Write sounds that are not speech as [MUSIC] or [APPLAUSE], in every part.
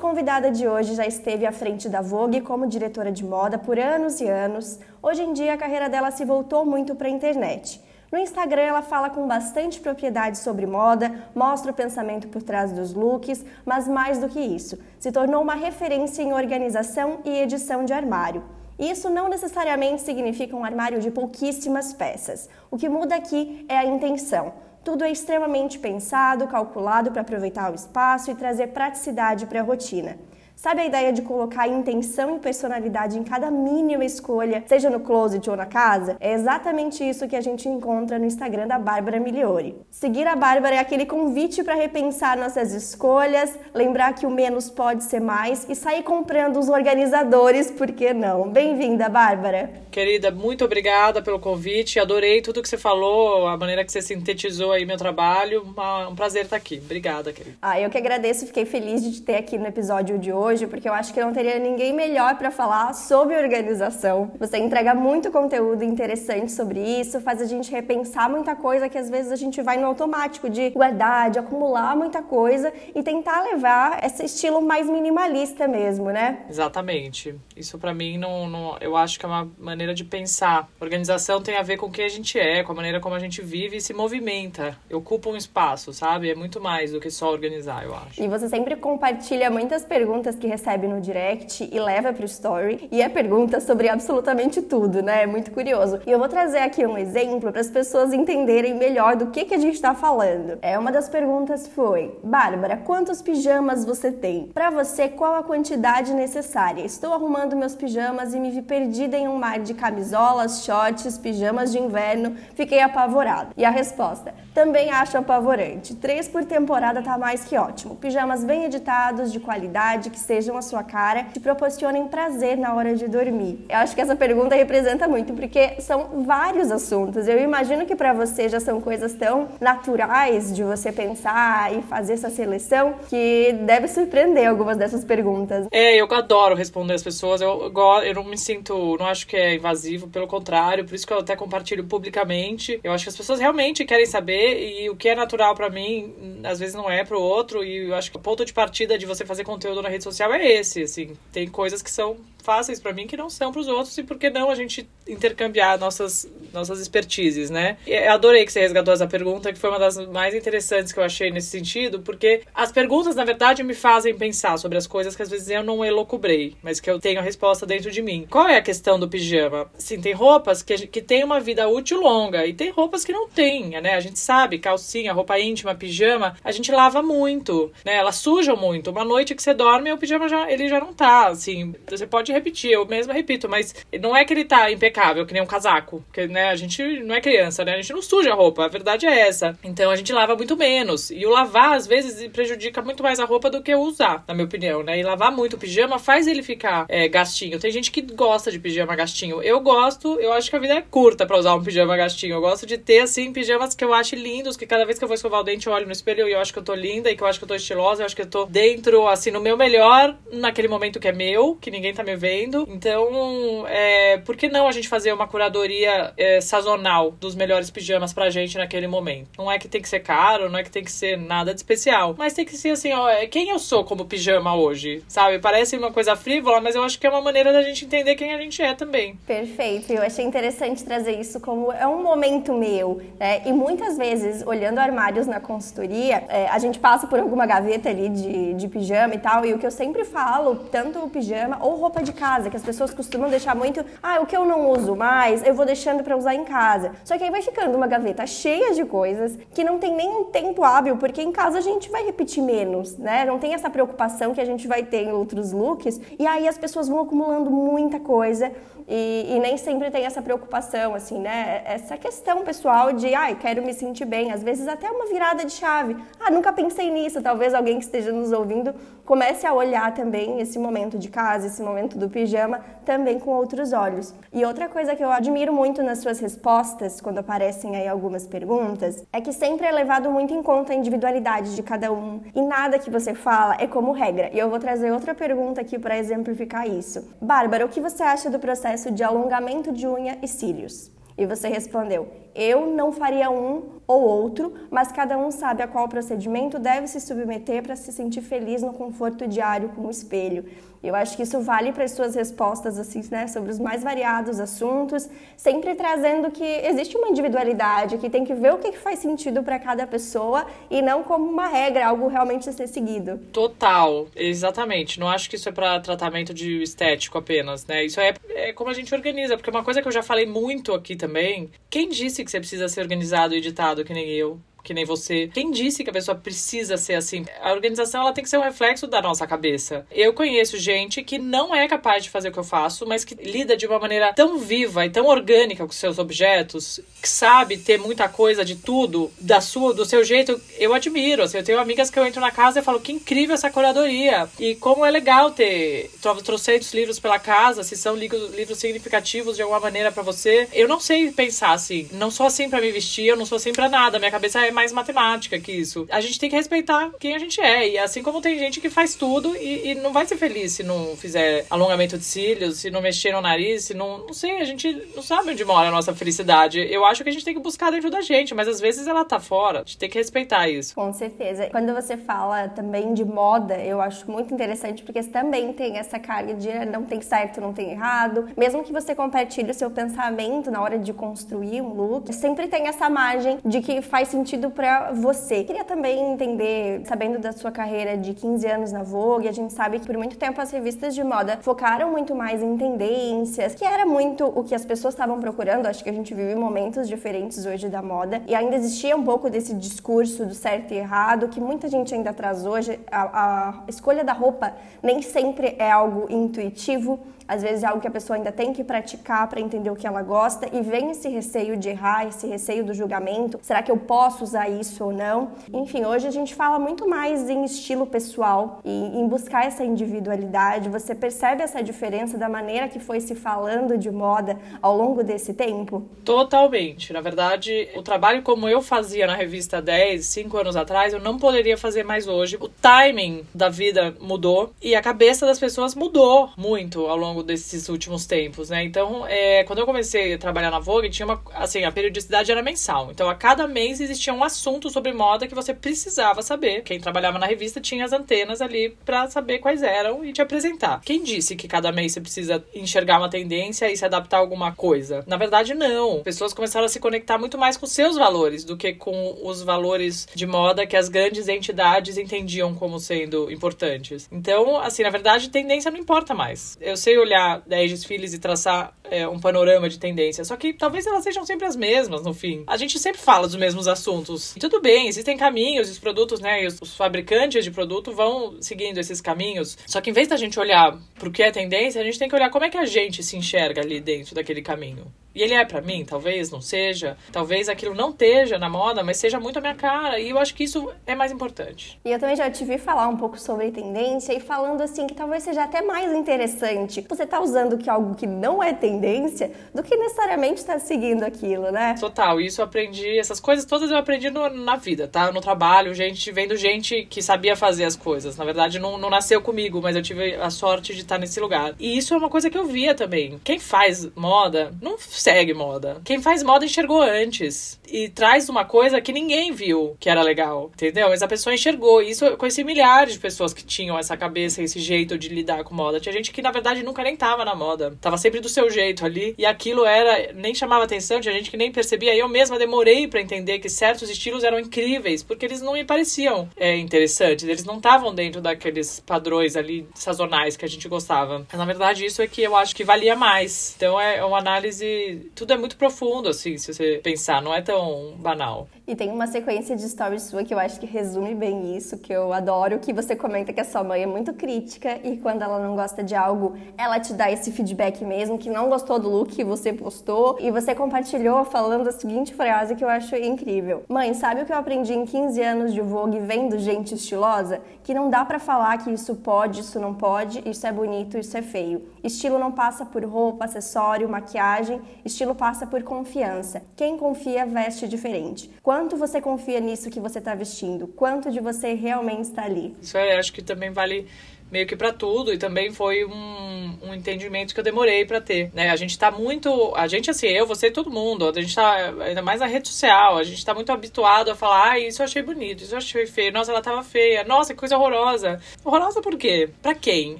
Convidada de hoje já esteve à frente da Vogue como diretora de moda por anos e anos. Hoje em dia, a carreira dela se voltou muito para a internet. No Instagram, ela fala com bastante propriedade sobre moda, mostra o pensamento por trás dos looks, mas mais do que isso, se tornou uma referência em organização e edição de armário. Isso não necessariamente significa um armário de pouquíssimas peças. O que muda aqui é a intenção. Tudo é extremamente pensado, calculado para aproveitar o espaço e trazer praticidade para a rotina. Sabe a ideia de colocar intenção e personalidade em cada mínima escolha, seja no closet ou na casa? É exatamente isso que a gente encontra no Instagram da Bárbara Miliori. Seguir a Bárbara é aquele convite para repensar nossas escolhas, lembrar que o menos pode ser mais e sair comprando os organizadores, por que não? Bem-vinda, Bárbara. Querida, muito obrigada pelo convite. Adorei tudo que você falou, a maneira que você sintetizou aí meu trabalho. Um prazer estar aqui. Obrigada, querida. Ah, eu que agradeço, fiquei feliz de te ter aqui no episódio de hoje hoje, porque eu acho que não teria ninguém melhor para falar sobre organização. Você entrega muito conteúdo interessante sobre isso, faz a gente repensar muita coisa que às vezes a gente vai no automático de guardar, de acumular muita coisa e tentar levar esse estilo mais minimalista mesmo, né? Exatamente. Isso para mim não, não, eu acho que é uma maneira de pensar. Organização tem a ver com o que a gente é, com a maneira como a gente vive e se movimenta, ocupa um espaço, sabe? É muito mais do que só organizar, eu acho. E você sempre compartilha muitas perguntas que recebe no direct e leva para o story. E é pergunta sobre absolutamente tudo, né? É muito curioso. E eu vou trazer aqui um exemplo para as pessoas entenderem melhor do que, que a gente está falando. É uma das perguntas foi: Bárbara, quantos pijamas você tem? Para você, qual a quantidade necessária? Estou arrumando meus pijamas e me vi perdida em um mar de camisolas, shorts, pijamas de inverno. Fiquei apavorada. E a resposta: também acho apavorante. Três por temporada tá mais que ótimo. Pijamas bem editados, de qualidade, que sejam a sua cara, te proporcionem prazer na hora de dormir. Eu acho que essa pergunta representa muito, porque são vários assuntos. Eu imagino que para você já são coisas tão naturais de você pensar e fazer essa seleção que deve surpreender algumas dessas perguntas. É, eu adoro responder as pessoas. Eu, eu não me sinto, não acho que é invasivo, pelo contrário, por isso que eu até compartilho publicamente. Eu acho que as pessoas realmente querem saber e o que é natural para mim, às vezes não é para o outro, e eu acho que o ponto de partida de você fazer conteúdo na rede social é esse, assim. Tem coisas que são fáceis para mim que não são para os outros e por que não a gente intercambiar nossas nossas expertises, né? Eu adorei que você resgatou essa pergunta, que foi uma das mais interessantes que eu achei nesse sentido, porque as perguntas, na verdade, me fazem pensar sobre as coisas que às vezes eu não elocubrei, mas que eu tenho a resposta dentro de mim. Qual é a questão do pijama? Sim, tem roupas que, que tem uma vida útil longa e tem roupas que não tem, né? A gente sabe, calcinha, roupa íntima, pijama, a gente lava muito, né? Elas sujam muito. Uma noite que você dorme, o pijama já, ele já não tá, assim, você pode repetir, eu mesma repito, mas não é que ele tá impecável, que nem um casaco, porque, né, a gente não é criança, né? A gente não suja a roupa, a verdade é essa. Então a gente lava muito menos. E o lavar, às vezes, prejudica muito mais a roupa do que usar, na minha opinião, né? E lavar muito o pijama faz ele ficar é, gastinho. Tem gente que gosta de pijama gastinho. Eu gosto, eu acho que a vida é curta para usar um pijama gastinho. Eu gosto de ter, assim, pijamas que eu acho lindos, que cada vez que eu vou escovar o dente eu olho no espelho e eu acho que eu tô linda e que eu acho que eu tô estilosa, eu acho que eu tô dentro, assim, no meu melhor, naquele momento que é meu, que ninguém tá me vendo. Então, é, por que não a gente fazer uma curadoria é, sazonal dos melhores pijamas pra gente naquele momento? Não é que tem que ser caro, não é que tem que ser nada de especial, mas tem que ser assim, ó, é, quem eu sou como pijama hoje, sabe? Parece uma coisa frívola, mas eu acho que é uma maneira da gente entender quem a gente é também. Perfeito, eu achei interessante trazer isso como é um momento meu, né? E muitas vezes, olhando armários na consultoria, é, a gente passa por alguma gaveta ali de, de pijama e tal, e o que eu sempre falo, tanto pijama ou roupa de casa, que as pessoas costumam deixar muito, ah, o que eu não uso mais, eu vou deixando para usar em casa. Só que aí vai ficando uma gaveta cheia de coisas que não tem nem um tempo hábil, porque em casa a gente vai repetir menos, né? Não tem essa preocupação que a gente vai ter em outros looks, e aí as pessoas vão acumulando muita coisa e, e, nem sempre tem essa preocupação, assim, né? Essa questão pessoal de, ai, quero me sentir bem. Às vezes até uma virada de chave. Ah, nunca pensei nisso. Talvez alguém que esteja nos ouvindo comece a olhar também esse momento de casa, esse momento do pijama, também com outros olhos. E outra coisa que eu admiro muito nas suas respostas, quando aparecem aí algumas perguntas, é que sempre é levado muito em conta a individualidade de cada um e nada que você fala é como regra. E eu vou trazer outra pergunta aqui para exemplificar isso. Bárbara, o que você acha do processo de alongamento de unha e cílios? E você respondeu: Eu não faria um ou outro, mas cada um sabe a qual procedimento deve se submeter para se sentir feliz no conforto diário com o espelho. Eu acho que isso vale para as suas respostas assim, né, sobre os mais variados assuntos, sempre trazendo que existe uma individualidade, que tem que ver o que faz sentido para cada pessoa e não como uma regra, algo realmente a ser seguido. Total, exatamente. Não acho que isso é para tratamento de estético apenas, né? Isso é, é como a gente organiza, porque uma coisa que eu já falei muito aqui também, quem disse que você precisa ser organizado e editado que nem eu? Que nem você. Quem disse que a pessoa precisa ser assim? A organização ela tem que ser um reflexo da nossa cabeça. Eu conheço gente que não é capaz de fazer o que eu faço, mas que lida de uma maneira tão viva e tão orgânica com seus objetos, que sabe ter muita coisa de tudo da sua, do seu jeito. Eu admiro. Assim, eu tenho amigas que eu entro na casa e falo que incrível essa curadoria e como é legal ter trocentos livros pela casa, se são livros, significativos de alguma maneira para você. Eu não sei pensar assim. Não sou assim para me vestir, eu não sou assim para nada. Minha cabeça é é mais matemática que isso. A gente tem que respeitar quem a gente é. E assim como tem gente que faz tudo e, e não vai ser feliz se não fizer alongamento de cílios, se não mexer no nariz, se não. Não sei, a gente não sabe onde mora a nossa felicidade. Eu acho que a gente tem que buscar dentro da gente, mas às vezes ela tá fora. A gente tem que respeitar isso. Com certeza. Quando você fala também de moda, eu acho muito interessante porque você também tem essa carga de não tem certo, não tem errado. Mesmo que você compartilhe o seu pensamento na hora de construir um look, sempre tem essa margem de que faz sentido sentido para você. Queria também entender, sabendo da sua carreira de 15 anos na Vogue, a gente sabe que por muito tempo as revistas de moda focaram muito mais em tendências, que era muito o que as pessoas estavam procurando. Acho que a gente vive momentos diferentes hoje da moda e ainda existia um pouco desse discurso do certo e errado que muita gente ainda traz hoje. A, a escolha da roupa nem sempre é algo intuitivo às vezes é algo que a pessoa ainda tem que praticar para entender o que ela gosta e vem esse receio de errar, esse receio do julgamento. Será que eu posso usar isso ou não? Enfim, hoje a gente fala muito mais em estilo pessoal e em buscar essa individualidade. Você percebe essa diferença da maneira que foi se falando de moda ao longo desse tempo? Totalmente. Na verdade, o trabalho como eu fazia na revista 10, 5 anos atrás, eu não poderia fazer mais hoje. O timing da vida mudou e a cabeça das pessoas mudou muito ao longo longo desses últimos tempos, né? Então, é, quando eu comecei a trabalhar na Vogue, tinha uma, assim, a periodicidade era mensal. Então, a cada mês existia um assunto sobre moda que você precisava saber. Quem trabalhava na revista tinha as antenas ali para saber quais eram e te apresentar. Quem disse que cada mês você precisa enxergar uma tendência e se adaptar a alguma coisa? Na verdade, não. Pessoas começaram a se conectar muito mais com seus valores do que com os valores de moda que as grandes entidades entendiam como sendo importantes. Então, assim, na verdade, tendência não importa mais. Eu sei olhar olhar 10 desfiles e traçar é, um panorama de tendência. Só que talvez elas sejam sempre as mesmas, no fim. A gente sempre fala dos mesmos assuntos. E tudo bem, existem caminhos, os produtos, né, os, os fabricantes de produto vão seguindo esses caminhos. Só que em vez da gente olhar pro que é tendência, a gente tem que olhar como é que a gente se enxerga ali dentro daquele caminho. E ele é para mim, talvez não seja, talvez aquilo não esteja na moda, mas seja muito a minha cara. E eu acho que isso é mais importante. E eu também já te vi falar um pouco sobre tendência e falando assim que talvez seja até mais interessante você tá usando que algo que não é tendência do que necessariamente tá seguindo aquilo, né? Total, isso eu aprendi, essas coisas todas eu aprendi no, na vida, tá? No trabalho, gente, vendo gente que sabia fazer as coisas. Na verdade, não, não nasceu comigo, mas eu tive a sorte de estar nesse lugar. E isso é uma coisa que eu via também. Quem faz moda não segue moda. Quem faz moda enxergou antes e traz uma coisa que ninguém viu que era legal, entendeu? Mas a pessoa enxergou. Isso eu conheci milhares de pessoas que tinham essa cabeça, esse jeito de lidar com moda. Tinha gente que na verdade nunca nem tava na moda, tava sempre do seu jeito ali e aquilo era nem chamava atenção. Tinha gente que nem percebia. Eu mesma demorei para entender que certos estilos eram incríveis porque eles não me pareciam é, interessantes. Eles não estavam dentro daqueles padrões ali sazonais que a gente gostava. Mas na verdade isso é que eu acho que valia mais. Então é uma análise tudo é muito profundo, assim, se você pensar, não é tão banal. E tem uma sequência de stories sua que eu acho que resume bem isso, que eu adoro, que você comenta que a sua mãe é muito crítica e quando ela não gosta de algo, ela te dá esse feedback mesmo, que não gostou do look que você postou. E você compartilhou falando a seguinte frase que eu acho incrível. Mãe, sabe o que eu aprendi em 15 anos de Vogue vendo gente estilosa? Que não dá para falar que isso pode, isso não pode, isso é bonito, isso é feio. Estilo não passa por roupa, acessório, maquiagem, estilo passa por confiança. Quem confia veste diferente. Quanto você confia nisso que você está vestindo? Quanto de você realmente está ali? Isso é, acho que também vale meio que para tudo e também foi um, um entendimento que eu demorei para ter, né? A gente tá muito, a gente assim, eu, você e todo mundo, a gente tá ainda mais na rede social, a gente tá muito habituado a falar, ah, isso eu achei bonito, isso eu achei feio, nossa, ela tava feia, nossa, que coisa horrorosa. Horrorosa por quê? Pra quem?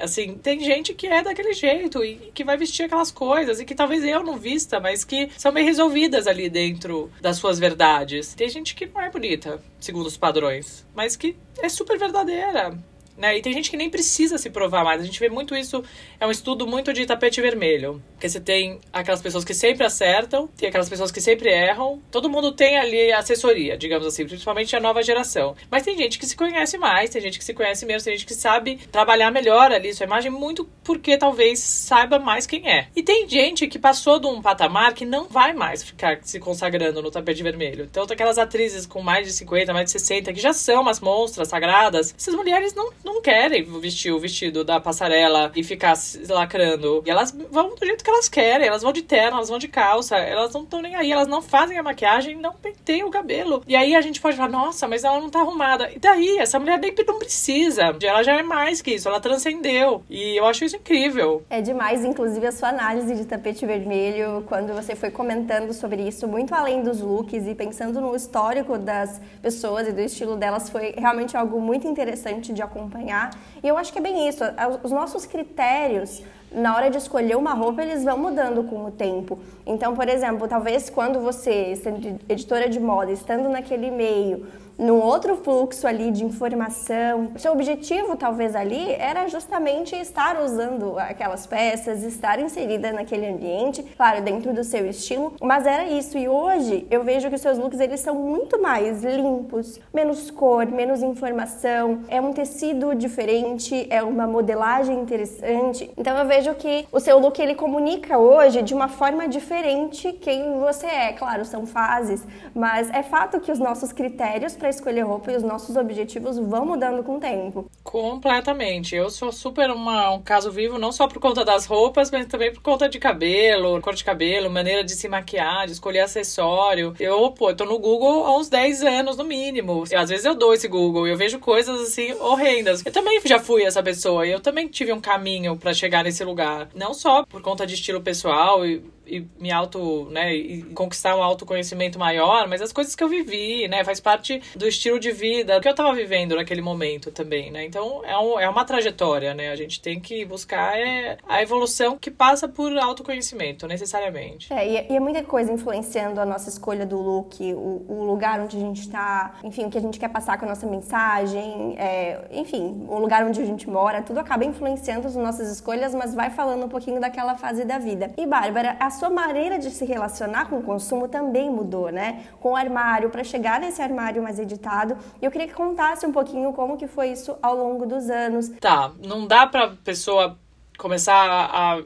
Assim, tem gente que é daquele jeito e que vai vestir aquelas coisas e que talvez eu não vista, mas que são bem resolvidas ali dentro das suas verdades. Tem gente que não é bonita, segundo os padrões, mas que é super verdadeira. Né? E tem gente que nem precisa se provar mais. A gente vê muito isso, é um estudo muito de tapete vermelho. Porque você tem aquelas pessoas que sempre acertam, tem aquelas pessoas que sempre erram. Todo mundo tem ali assessoria, digamos assim, principalmente a nova geração. Mas tem gente que se conhece mais, tem gente que se conhece menos, tem gente que sabe trabalhar melhor ali sua imagem, muito porque talvez saiba mais quem é. E tem gente que passou de um patamar que não vai mais ficar se consagrando no tapete vermelho. Então, aquelas atrizes com mais de 50, mais de 60, que já são umas monstras sagradas, essas mulheres não não querem vestir o vestido da passarela e ficar se lacrando. E elas vão do jeito que elas querem, elas vão de terno, elas vão de calça, elas não estão nem aí, elas não fazem a maquiagem, não penteiam o cabelo. E aí a gente pode falar, nossa, mas ela não tá arrumada. E daí? Essa mulher nem não precisa. Ela já é mais que isso, ela transcendeu. E eu acho isso incrível. É demais, inclusive, a sua análise de tapete vermelho, quando você foi comentando sobre isso, muito além dos looks e pensando no histórico das pessoas e do estilo delas, foi realmente algo muito interessante de acompanhar acompanhar. E eu acho que é bem isso. Os nossos critérios na hora de escolher uma roupa, eles vão mudando com o tempo. Então, por exemplo, talvez quando você, sendo editora de moda, estando naquele meio, num outro fluxo ali de informação. Seu objetivo, talvez ali, era justamente estar usando aquelas peças, estar inserida naquele ambiente, claro, dentro do seu estilo, mas era isso. E hoje eu vejo que os seus looks eles são muito mais limpos, menos cor, menos informação, é um tecido diferente, é uma modelagem interessante. Então eu vejo que o seu look ele comunica hoje de uma forma diferente quem você é. Claro, são fases, mas é fato que os nossos critérios para para escolher roupa e os nossos objetivos vão mudando com o tempo. Completamente. Eu sou super uma, um caso vivo, não só por conta das roupas, mas também por conta de cabelo, cor de cabelo, maneira de se maquiar, de escolher acessório. Eu, pô, eu tô no Google há uns 10 anos no mínimo. E, às vezes eu dou esse Google e eu vejo coisas assim horrendas. Eu também já fui essa pessoa e eu também tive um caminho para chegar nesse lugar. Não só por conta de estilo pessoal e e me auto, né, e conquistar um autoconhecimento maior, mas as coisas que eu vivi, né, faz parte do estilo de vida que eu tava vivendo naquele momento também, né? Então é, um, é uma trajetória, né? A gente tem que buscar é, a evolução que passa por autoconhecimento, necessariamente. É, e, é, e é muita coisa influenciando a nossa escolha do look, o, o, lugar onde a gente tá, enfim, o que a gente quer passar com a nossa mensagem, é, enfim, o lugar onde a gente mora, tudo acaba influenciando as nossas escolhas, mas vai falando um pouquinho daquela fase da vida. E Bárbara, a sua maneira de se relacionar com o consumo também mudou, né? Com o armário, para chegar nesse armário mais editado. E eu queria que contasse um pouquinho como que foi isso ao longo dos anos. Tá, não dá pra pessoa começar a, a,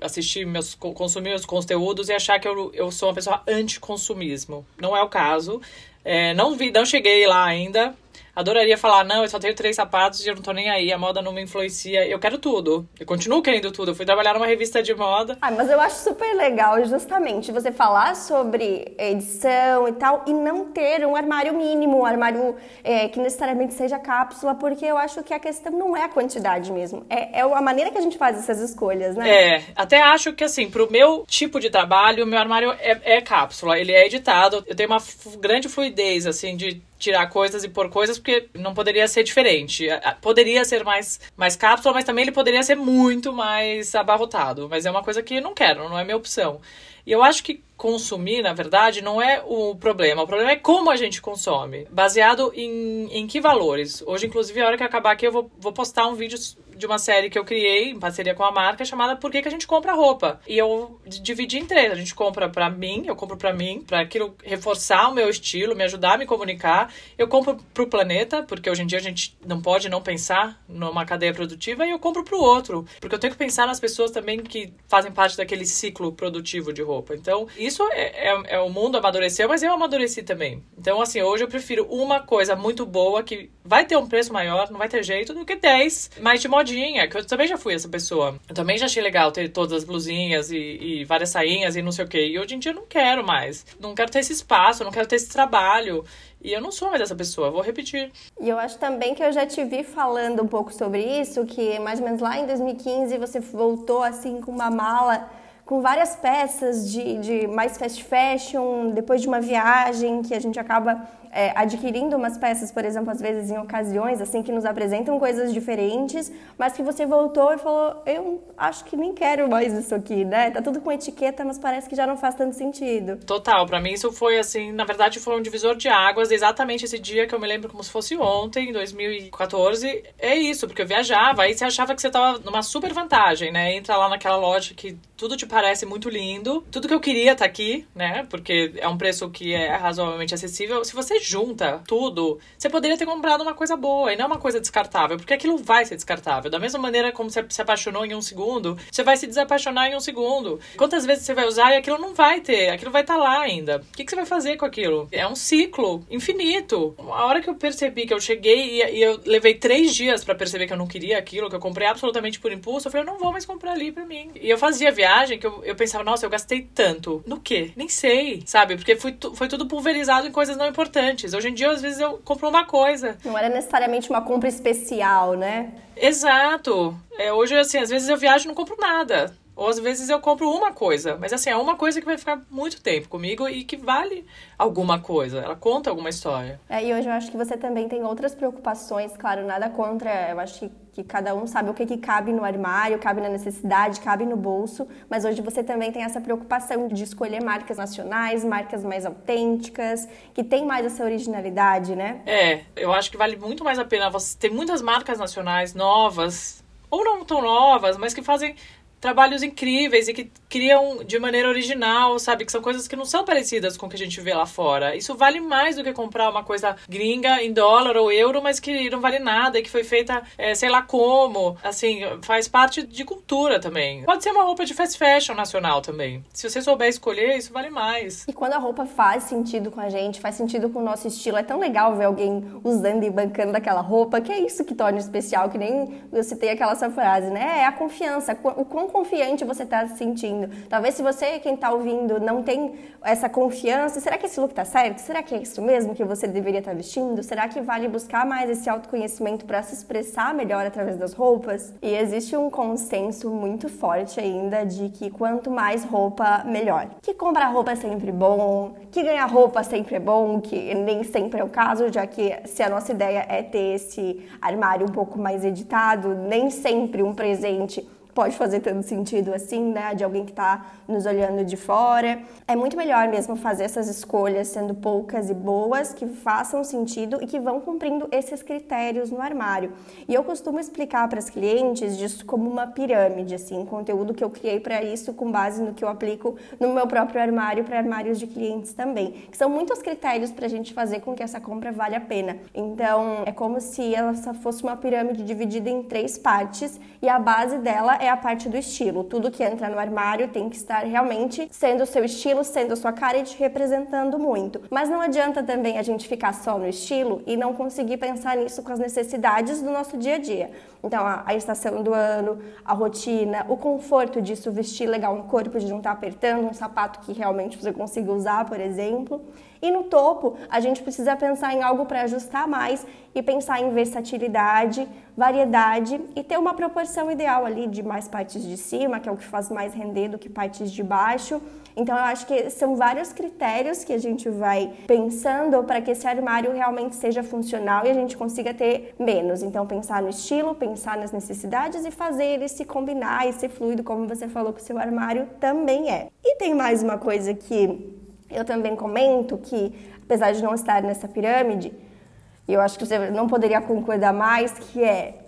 assistir meus consumir meus conteúdos e achar que eu, eu sou uma pessoa anti-consumismo. Não é o caso. É, não vi, não cheguei lá ainda, adoraria falar, não, eu só tenho três sapatos e eu não tô nem aí, a moda não me influencia. Eu quero tudo. Eu continuo querendo tudo. Eu fui trabalhar numa revista de moda. Ah, mas eu acho super legal justamente você falar sobre edição e tal e não ter um armário mínimo, um armário é, que necessariamente seja cápsula, porque eu acho que a questão não é a quantidade mesmo. É, é a maneira que a gente faz essas escolhas, né? É, até acho que assim, pro meu tipo de trabalho, o meu armário é, é cápsula. Ele é editado. Eu tenho uma grande fluidez, assim, de tirar coisas e pôr coisas, porque não poderia ser diferente. Poderia ser mais, mais cápsula, mas também ele poderia ser muito mais abarrotado. Mas é uma coisa que eu não quero, não é minha opção. E eu acho que consumir, na verdade, não é o problema. O problema é como a gente consome. Baseado em, em que valores. Hoje, inclusive, a hora que acabar aqui, eu vou, vou postar um vídeo de uma série que eu criei em parceria com a marca chamada Por que, que a gente compra roupa? E eu dividi em três. A gente compra para mim, eu compro para mim, para aquilo reforçar o meu estilo, me ajudar a me comunicar. Eu compro pro planeta, porque hoje em dia a gente não pode não pensar numa cadeia produtiva, e eu compro pro outro, porque eu tenho que pensar nas pessoas também que fazem parte daquele ciclo produtivo de roupa. Então, isso é, é, é o mundo amadureceu, mas eu amadureci também. Então, assim, hoje eu prefiro uma coisa muito boa que vai ter um preço maior, não vai ter jeito, do que 10 mais de modinha, que eu também já fui essa pessoa. Eu também já achei legal ter todas as blusinhas e, e várias sainhas e não sei o que. E hoje em dia eu não quero mais. Não quero ter esse espaço, não quero ter esse trabalho. E eu não sou mais essa pessoa, vou repetir. E eu acho também que eu já te vi falando um pouco sobre isso, que mais ou menos lá em 2015 você voltou assim com uma mala com várias peças de, de mais fast fashion, depois de uma viagem que a gente acaba é, adquirindo umas peças, por exemplo, às vezes em ocasiões, assim, que nos apresentam coisas diferentes, mas que você voltou e falou, eu acho que nem quero mais isso aqui, né? Tá tudo com etiqueta, mas parece que já não faz tanto sentido. Total, para mim isso foi assim, na verdade foi um divisor de águas, exatamente esse dia que eu me lembro como se fosse ontem, em 2014. É isso, porque eu viajava, aí você achava que você tava numa super vantagem, né? Entra lá naquela loja que tudo te parece muito lindo, tudo que eu queria tá aqui, né? Porque é um preço que é razoavelmente acessível. Se você junta tudo, você poderia ter comprado uma coisa boa e não uma coisa descartável, porque aquilo vai ser descartável. Da mesma maneira como você se apaixonou em um segundo, você vai se desapaixonar em um segundo. Quantas vezes você vai usar e aquilo não vai ter, aquilo vai estar tá lá ainda. O que, que, você vai fazer com aquilo? É um ciclo infinito. A hora que eu percebi que eu cheguei e, e eu levei três dias para perceber que eu não queria aquilo, que eu comprei absolutamente por impulso, eu falei, eu não vou mais comprar ali pra mim. E eu fazia viagem que eu, eu pensava, nossa, eu gastei tanto. No quê? Nem sei, sabe? Porque foi, foi tudo pulverizado em coisas não importantes antes. Hoje em dia, às vezes, eu compro uma coisa. Não era necessariamente uma compra especial, né? Exato. É, hoje, assim, às vezes eu viajo e não compro nada. Ou às vezes eu compro uma coisa, mas assim, é uma coisa que vai ficar muito tempo comigo e que vale alguma coisa, ela conta alguma história. É, e hoje eu acho que você também tem outras preocupações, claro, nada contra, eu acho que, que cada um sabe o que, que cabe no armário, cabe na necessidade, cabe no bolso, mas hoje você também tem essa preocupação de escolher marcas nacionais, marcas mais autênticas, que tem mais essa originalidade, né? É, eu acho que vale muito mais a pena você ter muitas marcas nacionais novas, ou não tão novas, mas que fazem trabalhos incríveis e que criam de maneira original, sabe? Que são coisas que não são parecidas com o que a gente vê lá fora. Isso vale mais do que comprar uma coisa gringa em dólar ou euro, mas que não vale nada e que foi feita, é, sei lá como. Assim, faz parte de cultura também. Pode ser uma roupa de fast fashion nacional também. Se você souber escolher, isso vale mais. E quando a roupa faz sentido com a gente, faz sentido com o nosso estilo, é tão legal ver alguém usando e bancando daquela roupa, que é isso que torna especial, que nem eu citei aquela essa frase, né? É a confiança, o quão confiante você está se sentindo. Talvez se você, quem está ouvindo, não tem essa confiança, será que esse look está certo? Será que é isso mesmo que você deveria estar tá vestindo? Será que vale buscar mais esse autoconhecimento para se expressar melhor através das roupas? E existe um consenso muito forte ainda de que quanto mais roupa, melhor. Que comprar roupa é sempre bom, que ganhar roupa sempre é bom, que nem sempre é o caso, já que se a nossa ideia é ter esse armário um pouco mais editado, nem sempre um presente pode fazer tanto sentido assim, né? De alguém que está nos olhando de fora. É muito melhor mesmo fazer essas escolhas sendo poucas e boas, que façam sentido e que vão cumprindo esses critérios no armário. E eu costumo explicar para as clientes disso como uma pirâmide, assim, conteúdo que eu criei para isso com base no que eu aplico no meu próprio armário para armários de clientes também, que são muitos critérios para a gente fazer com que essa compra vale a pena. Então, é como se ela fosse uma pirâmide dividida em três partes e a base dela é a parte do estilo. Tudo que entra no armário tem que estar realmente sendo o seu estilo, sendo a sua cara e te representando muito. Mas não adianta também a gente ficar só no estilo e não conseguir pensar nisso com as necessidades do nosso dia a dia. Então, a, estação do ano, a rotina, o conforto disso, vestir legal no corpo, de não estar apertando, um sapato que realmente você consiga usar, por exemplo. E no topo, a gente precisa pensar em algo para ajustar mais e pensar em versatilidade, variedade e ter uma proporção ideal ali de mais partes de cima, que é o que faz mais render do que partes de baixo. Então eu acho que são vários critérios que a gente vai pensando para que esse armário realmente seja funcional e a gente consiga ter menos. Então pensar no estilo, pensar nas necessidades e fazer ele se combinar e ser fluido, como você falou que o seu armário também é. E tem mais uma coisa que eu também comento que, apesar de não estar nessa pirâmide, eu acho que você não poderia concordar mais, que é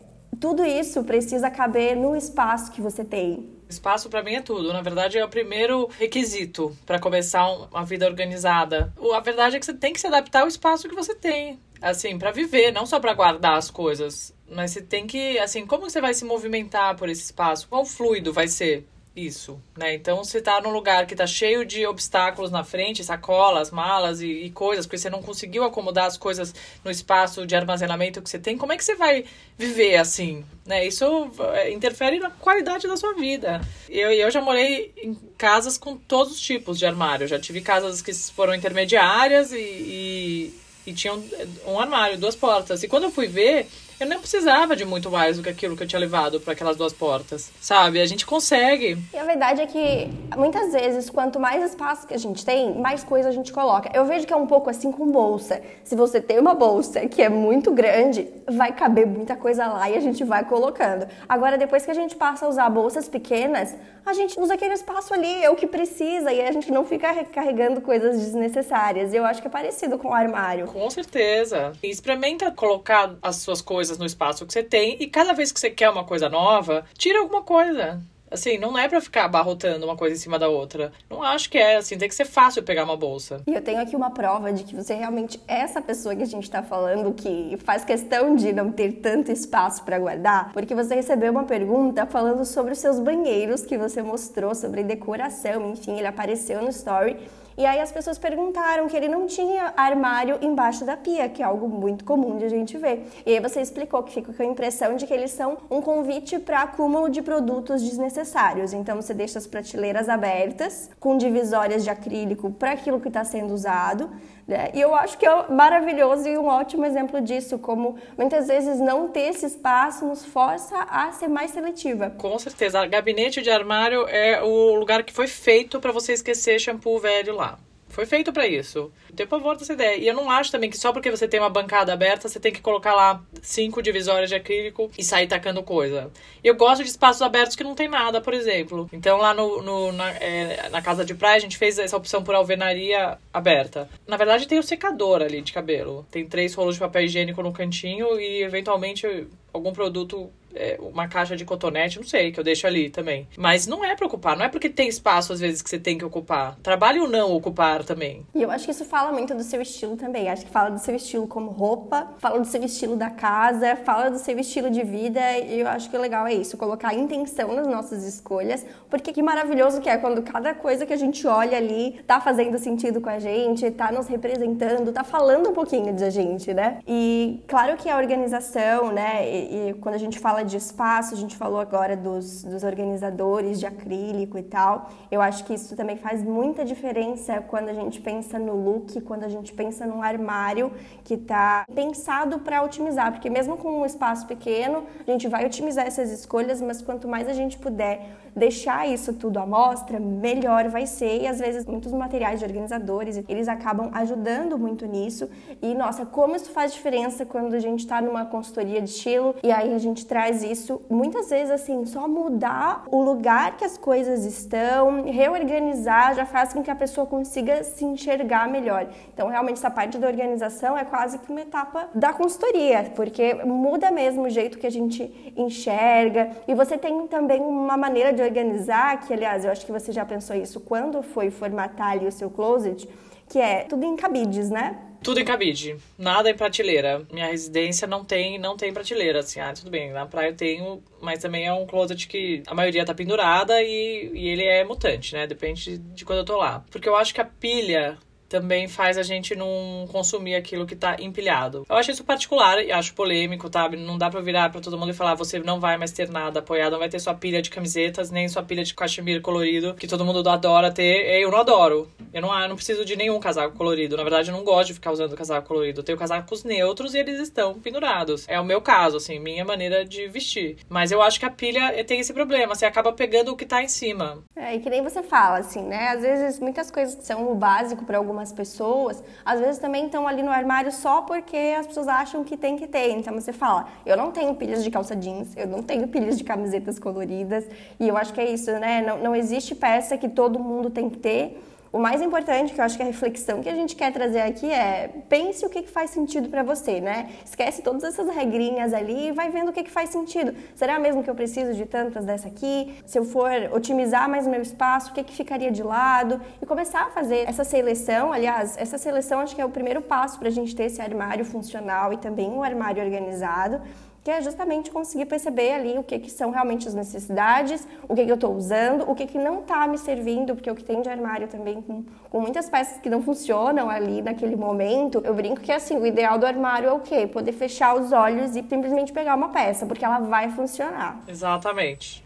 tudo isso precisa caber no espaço que você tem. Espaço para mim é tudo. Na verdade, é o primeiro requisito para começar uma vida organizada. A verdade é que você tem que se adaptar ao espaço que você tem, assim, para viver, não só para guardar as coisas. Mas você tem que, assim, como você vai se movimentar por esse espaço? Qual fluido vai ser? Isso, né? Então, você tá num lugar que tá cheio de obstáculos na frente, sacolas, malas e, e, coisas, porque você não conseguiu acomodar as coisas no espaço de armazenamento que você tem, como é que você vai viver assim, né? Isso é, interfere na qualidade da sua vida. Eu, eu já morei em casas com todos os tipos de armário. Já tive casas que foram intermediárias e, e, e tinham um armário, duas portas. E quando eu fui ver, eu nem precisava de muito mais do que aquilo que eu tinha levado para aquelas duas portas, sabe? A gente consegue. E a verdade é que muitas vezes, quanto mais espaço que a gente tem, mais coisa a gente coloca. Eu vejo que é um pouco assim com bolsa. Se você tem uma bolsa que é muito grande, vai caber muita coisa lá e a gente vai colocando. Agora, depois que a gente passa a usar bolsas pequenas, a gente usa aquele espaço ali, é o que precisa, e a gente não fica recarregando coisas desnecessárias. Eu acho que é parecido com o armário. Com certeza. E experimenta colocar as suas coisas no espaço que você tem, e cada vez que você quer uma coisa nova, tira alguma coisa. Assim, não é para ficar abarrotando uma coisa em cima da outra. Não acho que é, assim, tem que ser fácil pegar uma bolsa. E eu tenho aqui uma prova de que você realmente é essa pessoa que a gente tá falando que faz questão de não ter tanto espaço para guardar, porque você recebeu uma pergunta falando sobre os seus banheiros que você mostrou, sobre decoração, enfim, ele apareceu no story. E aí as pessoas perguntaram que ele não tinha armário embaixo da pia, que é algo muito comum de a gente ver. E aí você explicou que fica com a impressão de que eles são um convite para acúmulo de produtos desnecessários. Então você deixa as prateleiras abertas, com divisórias de acrílico para aquilo que está sendo usado. Né? E eu acho que é maravilhoso e um ótimo exemplo disso, como muitas vezes não ter esse espaço nos força a ser mais seletiva. Com certeza. Gabinete de armário é o lugar que foi feito para você esquecer shampoo velho lá. Foi feito para isso. Eu tenho pavor dessa ideia. E eu não acho também que só porque você tem uma bancada aberta, você tem que colocar lá cinco divisórias de acrílico e sair tacando coisa. Eu gosto de espaços abertos que não tem nada, por exemplo. Então lá no, no na, é, na, casa de praia a gente fez essa opção por alvenaria aberta. Na verdade tem o secador ali de cabelo. Tem três rolos de papel higiênico no cantinho e eventualmente algum produto é, uma caixa de cotonete, não sei, que eu deixo ali também. Mas não é pra ocupar, não é porque tem espaço às vezes que você tem que ocupar. Trabalhe ou não ocupar também. E eu acho que isso fala muito do seu estilo também. Acho que fala do seu estilo como roupa, fala do seu estilo da casa, fala do seu estilo de vida. E eu acho que o legal é isso, colocar intenção nas nossas escolhas. Porque que maravilhoso que é quando cada coisa que a gente olha ali tá fazendo sentido com a gente, tá nos representando, tá falando um pouquinho de a gente, né? E claro que a organização, né? E, e quando a gente fala de espaço, a gente falou agora dos, dos organizadores de acrílico e tal. Eu acho que isso também faz muita diferença quando a gente pensa no look, quando a gente pensa num armário que está pensado para otimizar, porque mesmo com um espaço pequeno, a gente vai otimizar essas escolhas, mas quanto mais a gente puder deixar isso tudo à mostra, melhor vai ser. E às vezes muitos materiais de organizadores, eles acabam ajudando muito nisso. E nossa, como isso faz diferença quando a gente está numa consultoria de estilo e aí a gente traz isso, muitas vezes assim, só mudar o lugar que as coisas estão, reorganizar já faz com que a pessoa consiga se enxergar melhor. Então, realmente essa parte da organização é quase que uma etapa da consultoria, porque muda mesmo o jeito que a gente enxerga e você tem também uma maneira de organizar, que aliás, eu acho que você já pensou isso quando foi formatar ali o seu closet, que é tudo em cabides, né? Tudo em cabide, nada em prateleira. Minha residência não tem, não tem prateleira, assim, ah, tudo bem, na praia eu tenho, mas também é um closet que a maioria tá pendurada e, e ele é mutante, né? Depende de quando eu tô lá. Porque eu acho que a pilha também faz a gente não consumir aquilo que tá empilhado. Eu acho isso particular e acho polêmico, tá? Não dá pra virar pra todo mundo e falar você não vai mais ter nada apoiado, não vai ter sua pilha de camisetas, nem sua pilha de cachemir colorido, que todo mundo adora ter. Eu não adoro. Eu não, eu não preciso de nenhum casaco colorido. Na verdade, eu não gosto de ficar usando casaco colorido. Eu tenho casacos neutros e eles estão pendurados. É o meu caso, assim, minha maneira de vestir. Mas eu acho que a pilha tem esse problema. Você acaba pegando o que tá em cima. É, e que nem você fala, assim, né? Às vezes muitas coisas são o básico para algumas pessoas, às vezes também estão ali no armário só porque as pessoas acham que tem que ter. Então você fala, eu não tenho pilhas de calça jeans, eu não tenho pilhas de camisetas coloridas. E eu acho que é isso, né? Não, não existe peça que todo mundo tem que ter O mais importante, que eu acho que a reflexão que a gente quer trazer aqui é pense o que, que faz sentido para você, né? Esquece todas essas regrinhas ali e vai vendo o que, que faz sentido. Será mesmo que eu preciso de tantas dessa aqui? Se eu for otimizar mais meu espaço, o que, que ficaria de lado? E começar a fazer essa seleção. Aliás, essa seleção acho que é o primeiro passo para a gente ter esse armário funcional e também um armário organizado que é justamente conseguir perceber ali o que, que são realmente as necessidades, o que, que eu estou usando, o que, que não está me servindo, porque o que tem de armário também com, com muitas peças que não funcionam ali naquele momento. Eu brinco que assim, o ideal do armário é o quê? Poder fechar os olhos e simplesmente pegar uma peça, porque ela vai funcionar. Exatamente.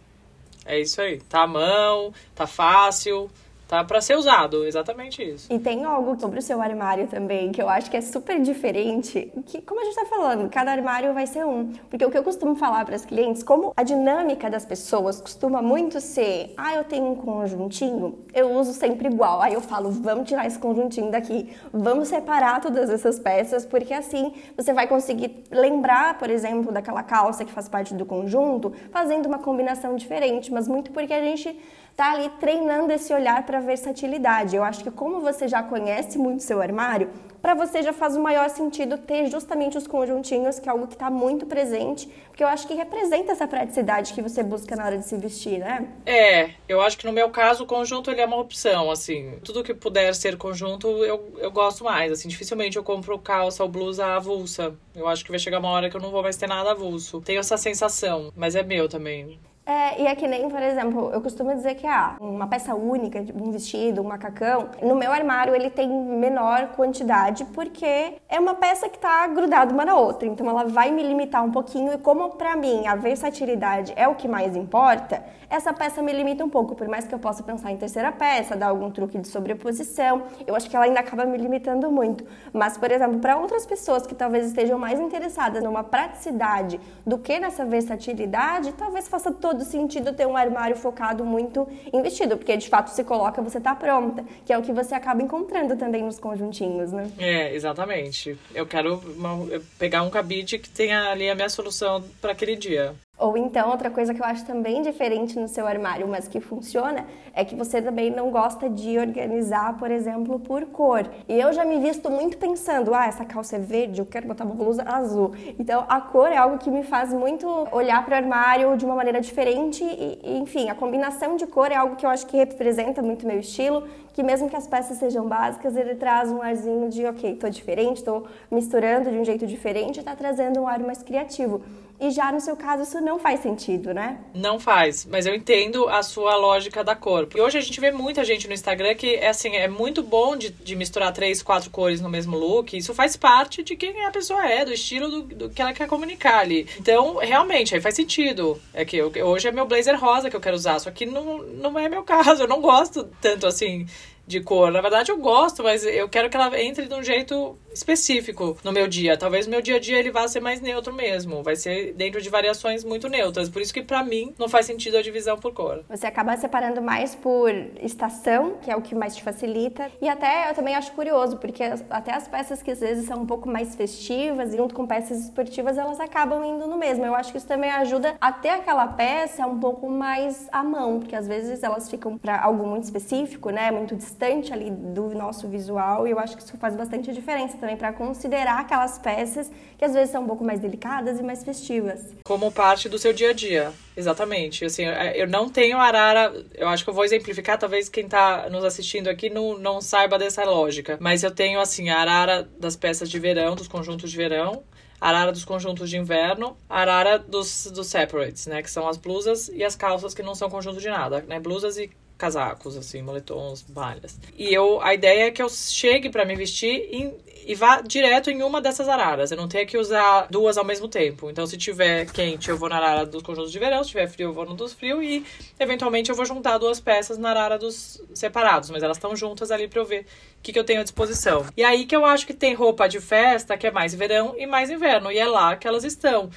É isso aí. Tá à mão, tá fácil Tá para ser usado, exatamente isso. E tem algo sobre o seu armário também que eu acho que é super diferente, que como a gente tá falando, cada armário vai ser um. Porque o que eu costumo falar para as clientes, como a dinâmica das pessoas costuma muito ser, ah, eu tenho um conjuntinho, eu uso sempre igual. Aí eu falo, vamos tirar esse conjuntinho daqui, vamos separar todas essas peças, porque assim você vai conseguir lembrar, por exemplo, daquela calça que faz parte do conjunto, fazendo uma combinação diferente, mas muito porque a gente tá ali treinando esse olhar para versatilidade. Eu acho que como você já conhece muito seu armário, para você já faz o maior sentido ter justamente os conjuntinhos, que é algo que está muito presente, porque eu acho que representa essa praticidade que você busca na hora de se vestir, né? É, eu acho que no meu caso o conjunto ele é uma opção, assim, tudo que puder ser conjunto eu, eu gosto mais, assim, dificilmente eu compro calça ou blusa avulsa. Eu acho que vai chegar uma hora que eu não vou mais ter nada avulso. Tenho essa sensação, mas é meu também. É, e é que nem, por exemplo, eu costumo dizer que ah, uma peça única, tipo um vestido, um macacão, no meu armário ele tem menor quantidade porque é uma peça que está grudada uma na outra. Então ela vai me limitar um pouquinho e como para mim a versatilidade é o que mais importa, essa peça me limita um pouco, por mais que eu possa pensar em terceira peça, dar algum truque de sobreposição, eu acho que ela ainda acaba me limitando muito. Mas, por exemplo, para outras pessoas que talvez estejam mais interessadas numa praticidade do que nessa versatilidade, talvez faça todo todo sentido ter um armário focado muito em vestido, porque de fato se coloca, você tá pronta, que é o que você acaba encontrando também nos conjuntinhos, né? É, exatamente. Eu quero uma, pegar um cabide que tenha ali a minha solução para aquele dia. Ou então, outra coisa que eu acho também diferente no seu armário, mas que funciona, é que você também não gosta de organizar, por exemplo, por cor. E eu já me visto muito pensando, ah, essa calça é verde, eu quero botar uma blusa azul. Então, a cor é algo que me faz muito olhar para o armário de uma maneira diferente e, enfim, a combinação de cor é algo que eu acho que representa muito meu estilo, que mesmo que as peças sejam básicas, ele traz um arzinho de, ok, tô diferente, tô misturando de um jeito diferente, tá trazendo um ar mais criativo. E já no seu caso, isso não faz sentido, né? Não faz, mas eu entendo a sua lógica da cor. E hoje a gente vê muita gente no Instagram que é assim, é muito bom de, de misturar três, quatro cores no mesmo look. Isso faz parte de quem a pessoa é, do estilo do, do que ela quer comunicar ali. Então, realmente, aí faz sentido. É que eu, hoje é meu blazer rosa que eu quero usar, só que não, não é meu [LAUGHS] caso. Eu não gosto tanto assim de cor. Na verdade, eu gosto, mas eu quero que ela entre de um jeito específico no meu dia. Talvez meu dia a dia ele vá ser mais neutro mesmo. Vai ser dentro de variações muito neutras. Por isso que para mim não faz sentido a divisão por cor. Você acaba separando mais por estação, que é o que mais te facilita. E até eu também acho curioso, porque até as peças que às vezes são um pouco mais festivas, junto com peças esportivas, elas acabam indo no mesmo. Eu acho que isso também ajuda a ter aquela peça um pouco mais à mão, porque às vezes elas ficam para algo muito específico, né? Muito distante ali do nosso visual e eu acho que isso faz bastante diferença também para considerar aquelas peças que às vezes são um pouco mais delicadas e mais festivas. Como parte do seu dia a dia, exatamente. Assim, é, eu não tenho arara, eu acho que eu vou exemplificar, talvez quem está nos assistindo aqui não, não saiba dessa lógica, mas eu tenho assim a arara das peças de verão, dos conjuntos de verão, arara dos conjuntos de inverno, arara dos, dos separates, né? Que são as blusas e as calças que não são conjunto de nada, né? Blusas e casacos, assim, moletons, malhas. E eu, a ideia é que eu chegue para me vestir em, e vá direto em uma dessas araras. Eu não tenho que usar duas ao mesmo tempo. Então, se tiver quente, eu vou na arara dos conjuntos de verão. Se tiver frio, eu vou no dos frio. E, eventualmente, eu vou juntar duas peças na arara dos separados. Mas elas estão juntas ali pra eu ver o que, que eu tenho à disposição. E aí que eu acho que tem roupa de festa, que é mais verão e mais inverno. E é lá que elas estão.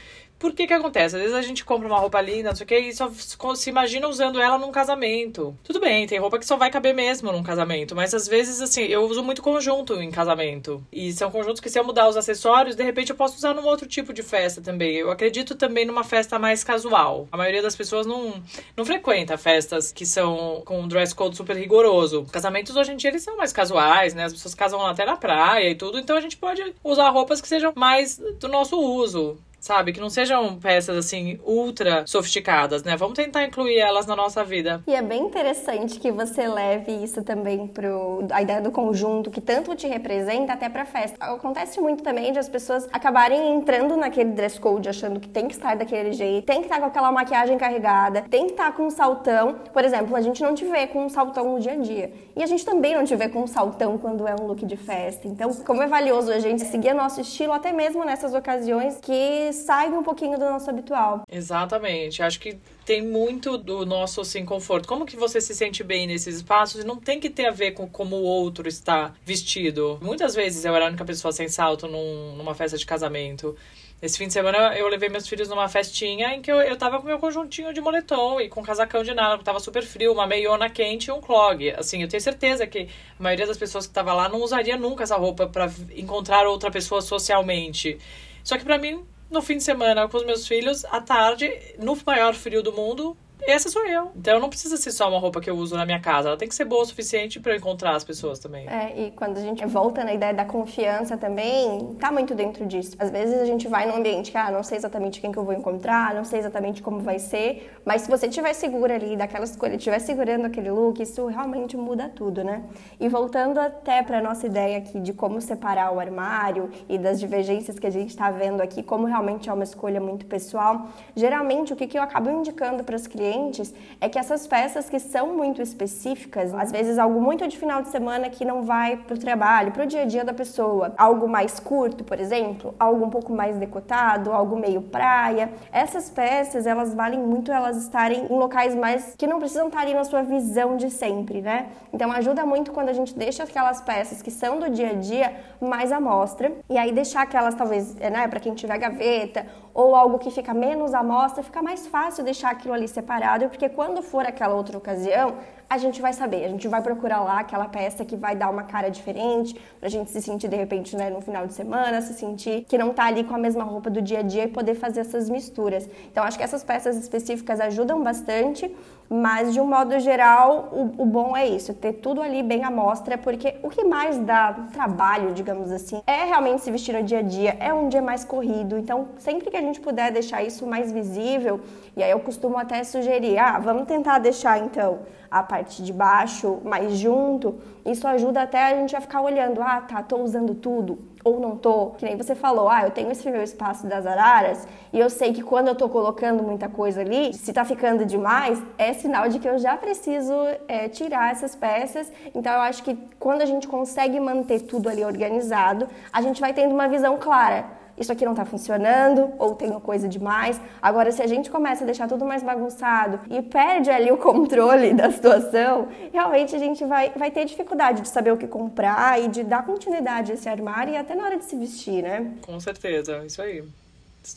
Por que que acontece? Às vezes a gente compra uma roupa linda, não sei o que, e só se imagina usando ela num casamento. Tudo bem, tem roupa que só vai caber mesmo num casamento, mas às vezes, assim, eu uso muito conjunto em casamento. E são conjuntos que se eu mudar os acessórios, de repente eu posso usar num outro tipo de festa também. Eu acredito também numa festa mais casual. A maioria das pessoas não, não frequenta festas que são com um dress code super rigoroso. Casamentos hoje em dia eles são mais casuais, né? As pessoas casam até na praia e tudo, então a gente pode usar roupas que sejam mais do nosso uso sabe? Que não sejam peças assim ultra sofisticadas, né? Vamos tentar incluir elas na nossa vida. E é bem interessante que você leve isso também pro a ideia do conjunto que tanto te representa até pra festa. Acontece muito também de as pessoas acabarem entrando naquele dress code achando que tem que estar daquele jeito, tem que estar com aquela maquiagem carregada, tem que estar com um saltão. Por exemplo, a gente não te vê com um saltão no dia a dia. E a gente também não te vê com um saltão quando é um look de festa. Então, como é valioso a gente seguir nosso estilo até mesmo nessas ocasiões que sai um pouquinho do nosso habitual. Exatamente. Acho que tem muito do nosso assim conforto. Como que você se sente bem nesses espaços? E não tem que ter a ver com como o outro está vestido. Muitas vezes eu era a única pessoa sem salto num, numa festa de casamento. Esse fim de semana eu levei meus filhos numa festinha em que eu, eu tava com meu conjuntinho de moletom e com casacão de nada, porque tava super frio, uma meiona quente e um clog. Assim, eu tenho certeza que a maioria das pessoas que tava lá não usaria nunca essa roupa para encontrar outra pessoa socialmente. Só que para mim no fim de semana com os meus filhos, à tarde, no maior frio do mundo, essa sou eu. Então não precisa ser só uma roupa que eu uso na minha casa. Ela tem que ser boa o suficiente para eu encontrar as pessoas também. É, e quando a gente volta na ideia da confiança também, tá muito dentro disso. Às vezes a gente vai num ambiente que, ah, não sei exatamente quem que eu vou encontrar, não sei exatamente como vai ser, mas se você estiver segura ali daquela escolha, estiver segurando aquele look, isso realmente muda tudo, né? E voltando até para nossa ideia aqui de como separar o armário e das divergências que a gente está vendo aqui, como realmente é uma escolha muito pessoal, geralmente o que, que eu acabo indicando para os clientes é que essas peças que são muito específicas, às vezes algo muito de final de semana que não vai para o trabalho, para o dia a dia da pessoa, algo mais curto, por exemplo, algo um pouco mais decotado, algo meio praia, essas peças elas valem muito elas estarem em locais mais que não precisam estar ali na sua visão de sempre, né? Então ajuda muito quando a gente deixa aquelas peças que são do dia a dia mais à mostra. E aí deixar aquelas talvez, né, para quem tiver gaveta ou algo que fica menos à mostra, fica mais fácil deixar aquilo ali separado, porque quando for aquela outra ocasião, a gente vai saber, a gente vai procurar lá aquela peça que vai dar uma cara diferente, pra gente se sentir de repente, né, no final de semana, se sentir que não tá ali com a mesma roupa do dia a dia e poder fazer essas misturas. Então, acho que essas peças específicas ajudam bastante, mas de um modo geral, o, o bom é isso, ter tudo ali bem à mostra, porque o que mais dá trabalho, digamos assim, é realmente se vestir no dia a dia, é um dia mais corrido. Então, sempre que a gente puder deixar isso mais visível, e aí eu costumo até sugerir, ah, vamos tentar deixar então a parte de baixo mais junto, isso ajuda até a gente a ficar olhando, ah, tá, tô usando tudo ou não tô. Que nem você falou, ah, eu tenho esse meu espaço das araras e eu sei que quando eu tô colocando muita coisa ali, se tá ficando demais, é sinal de que eu já preciso é, tirar essas peças. Então eu acho que quando a gente consegue manter tudo ali organizado, a gente vai tendo uma visão clara isso aqui não está funcionando ou tenho coisa demais. Agora, se a gente começa a deixar tudo mais bagunçado e perde ali o [LAUGHS] controle da situação, realmente a gente vai, vai ter dificuldade de saber o que comprar e de dar continuidade a esse armário e até na hora de se vestir, né? Com certeza, isso aí.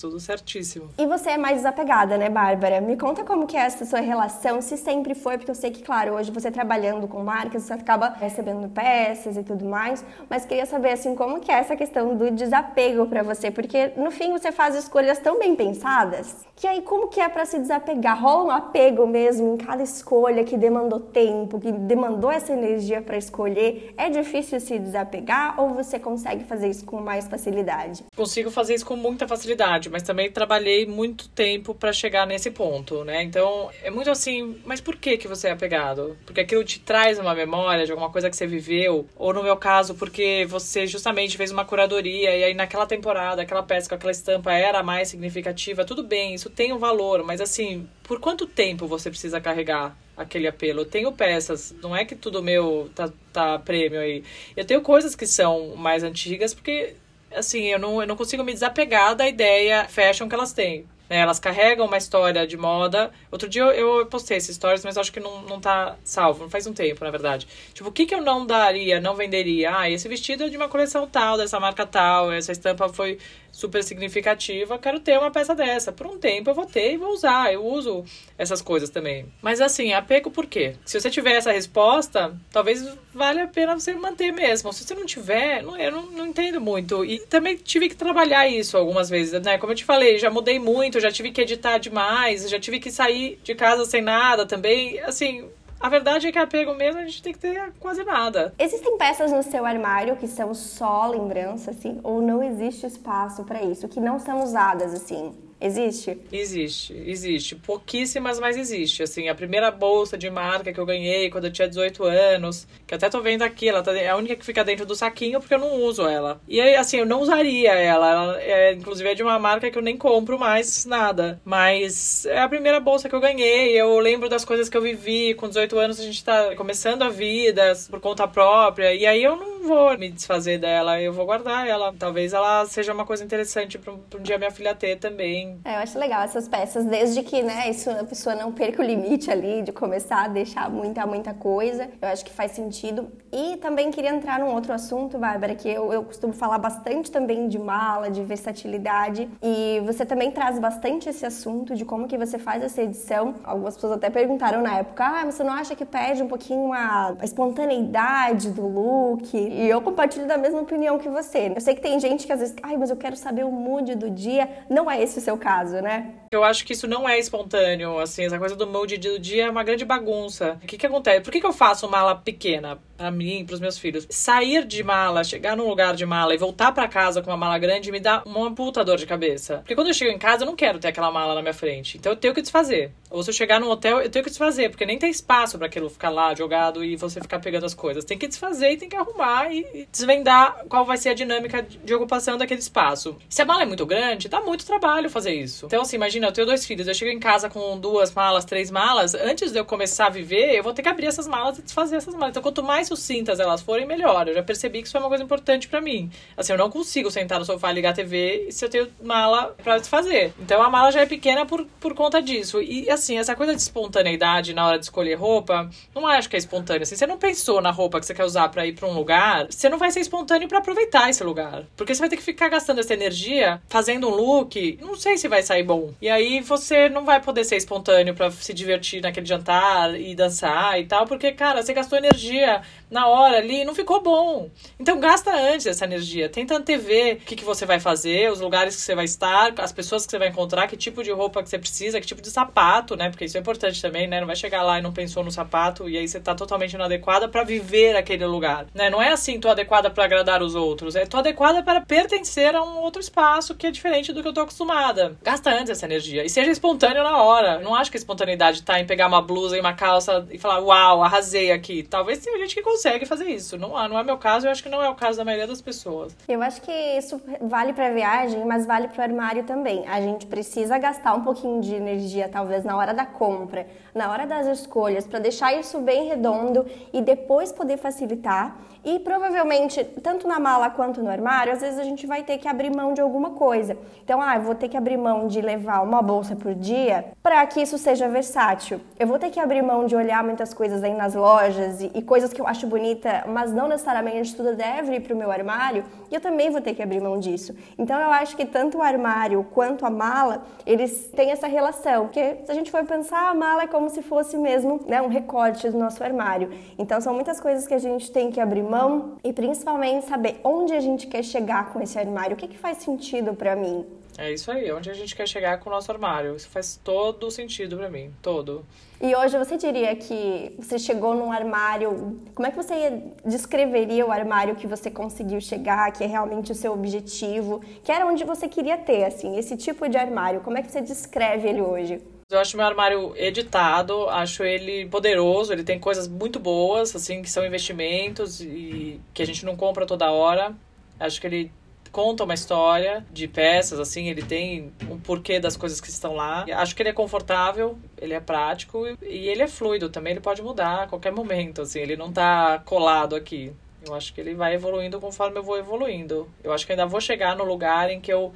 Tudo certíssimo. E você é mais desapegada, né, Bárbara? Me conta como que é essa sua relação, se sempre foi, porque eu sei que, claro, hoje você trabalhando com marcas, você acaba recebendo peças e tudo mais, mas queria saber, assim, como que é essa questão do desapego para você, porque no fim você faz escolhas tão bem pensadas, que aí como que é para se desapegar? Rola um apego mesmo em cada escolha que demandou tempo, que demandou essa energia para escolher? É difícil se desapegar ou você consegue fazer isso com mais facilidade? Consigo fazer isso com muita facilidade mas também trabalhei muito tempo para chegar nesse ponto, né? Então, é muito assim, mas por que que você é apegado? Porque aquilo te traz uma memória de alguma coisa que você viveu, ou no meu caso, porque você justamente fez uma curadoria e aí naquela temporada, aquela peça com aquela estampa era mais significativa, tudo bem, isso tem um valor, mas assim, por quanto tempo você precisa carregar aquele apelo. Eu tenho peças, não é que tudo meu tá, tá prêmio aí. Eu tenho coisas que são mais antigas, porque assim, eu não, eu não consigo me desapegar da ideia fashion que elas têm. Né? Elas carregam uma história de moda. Outro dia eu, eu postei esses stories, mas acho que não, não tá salvo, não faz um tempo, na verdade. Tipo, o que, que eu não daria, não venderia? Ah, esse vestido é de uma coleção tal, dessa marca tal, essa estampa foi super significativa, quero ter uma peça dessa. Por um tempo eu vou ter e vou usar. Eu uso essas coisas também. Mas assim, apego por quê? Se você tiver essa resposta, talvez valha a pena você manter mesmo. Se você não tiver, não, eu não, não entendo muito. E também tive que trabalhar isso algumas vezes, né? Como eu te falei, já mudei muito, já tive que editar demais, já tive que sair de casa sem nada também. Assim, a verdade é que apego mesmo a gente tem que ter quase nada. Existem peças no seu armário que são só lembrança, assim, ou não existe espaço para isso, que não são usadas, assim? Existe? Existe, existe. Pouquíssimas, mas existe. Assim, a primeira bolsa de marca que eu ganhei quando eu tinha 18 anos, que até tô vendo aqui, ela tá, é a única que fica dentro do saquinho porque eu não uso ela. E aí, assim, eu não usaria ela. Ela é, inclusive, é de uma marca que eu nem compro mais nada. Mas é a primeira bolsa que eu ganhei. Eu lembro das coisas que eu vivi. Com 18 anos a gente tá começando a vida por conta própria. E aí eu não vou me desfazer dela, eu vou guardar ela. Talvez ela seja uma coisa interessante para um, um dia minha filha ter também é, eu acho legal essas peças, desde que, né, isso, a pessoa não perca o limite ali de começar a deixar muita, muita coisa. Eu acho que faz sentido. E também queria entrar num outro assunto, Bárbara, que eu, eu costumo falar bastante também de mala, de versatilidade. E você também traz bastante esse assunto de como que você faz essa edição. Algumas pessoas até perguntaram na época, ah, você não acha que perde um pouquinho a, a espontaneidade do look? E eu compartilho da mesma opinião que você. Eu sei que tem gente que às vezes, ai, mas eu quero saber o mood do dia. Não é esse o seu caso, né? Eu acho que isso não é espontâneo, assim, essa coisa do mood do dia é uma grande bagunça. O que que acontece? Por que que eu faço mala pequena? Para mim, para os meus filhos. Sair de mala, chegar num lugar de mala e voltar para casa com uma mala grande me dá uma puta dor de cabeça. Porque quando eu chego em casa, eu não quero ter aquela mala na minha frente. Então eu tenho que desfazer. Ou se eu chegar num hotel, eu tenho que desfazer, porque nem tem espaço para aquilo ficar lá jogado e você ficar pegando as coisas. Tem que desfazer e tem que arrumar e desvendar qual vai ser a dinâmica de ocupação daquele espaço. Se a mala é muito grande, dá muito trabalho fazer isso. Então, assim, imagina, eu tenho dois filhos, eu chego em casa com duas malas, três malas, antes de eu começar a viver, eu vou ter que abrir essas malas e desfazer essas malas. Então, quanto mais sucintas elas forem, melhor. Eu já percebi que isso é uma coisa importante para mim. Assim, eu não consigo sentar no sofá e ligar a TV se eu tenho mala para desfazer. Então a mala já é pequena por, por conta disso. E assim, essa coisa de espontaneidade na hora de escolher roupa, não acho que é espontânea. Assim, você não pensou na roupa que você quer usar para ir para um lugar, você não vai ser espontâneo para aproveitar esse lugar. Porque você vai ter que ficar gastando essa energia fazendo um look, não sei se vai sair bom. E aí você não vai poder ser espontâneo para se divertir naquele jantar e dançar e tal, porque, cara, você gastou energia na hora ali, não ficou bom. Então gasta antes essa energia. Tenta antever o que, que você vai fazer, os lugares que você vai estar, as pessoas que você vai encontrar, que tipo de roupa que você precisa, que tipo de sapato, né? Porque isso é importante também, né? Não vai chegar lá e não pensou no sapato e aí você tá totalmente inadequada para viver aquele lugar, né? Não é assim, tô adequada para agradar os outros, é tô adequada para pertencer a um outro espaço que é diferente do que eu tô acostumada. Gasta antes essa energia e seja espontâneo na hora. Não acho que a espontaneidade tá em pegar uma blusa e uma calça e falar, uau, arrasei aqui. Talvez tenha gente que consegue fazer isso. Não, não é meu caso, eu acho que não é o caso da maioria das pessoas. Eu acho que isso vale para viagem, mas vale para o armário também. A gente precisa gastar um pouquinho de energia, talvez na hora da compra, na hora das escolhas, para deixar isso bem redondo e depois poder facilitar. E provavelmente, tanto na mala quanto no armário, às vezes a gente vai ter que abrir mão de alguma coisa. Então, ah, eu vou ter que abrir mão de levar uma bolsa por dia para que isso seja versátil. Eu vou ter que abrir mão de olhar muitas coisas aí nas lojas e, e coisas que eu acho bonita, mas não necessariamente tudo deve ir para o meu armário. Eu também vou ter que abrir mão disso. Então, eu acho que tanto o armário quanto a mala, eles têm essa relação. Porque se a gente for pensar, a mala é como se fosse mesmo né, um recorte do nosso armário. Então, são muitas coisas que a gente tem que abrir mão mão e principalmente saber onde a gente quer chegar com esse armário, o que, que faz sentido para mim. É isso aí, onde a gente quer chegar com o nosso armário. Isso faz todo sentido para mim, todo. E hoje você diria que você chegou num armário. Como é que você descreveria o armário que você conseguiu chegar, que é realmente o seu objetivo, que era onde você queria ter, assim, esse tipo de armário? Como é que você descreve ele hoje? Eu acho meu armário editado, acho ele poderoso, ele tem coisas muito boas, assim, que são investimentos e que a gente não compra toda hora. Acho que ele conta uma história de peças, assim, ele tem um porquê das coisas que estão lá. Acho que ele é confortável, ele é prático e ele é fluido também, ele pode mudar a qualquer momento, assim, ele não tá colado aqui. Eu acho que ele vai evoluindo conforme eu vou evoluindo. Eu acho que ainda vou chegar no lugar em que eu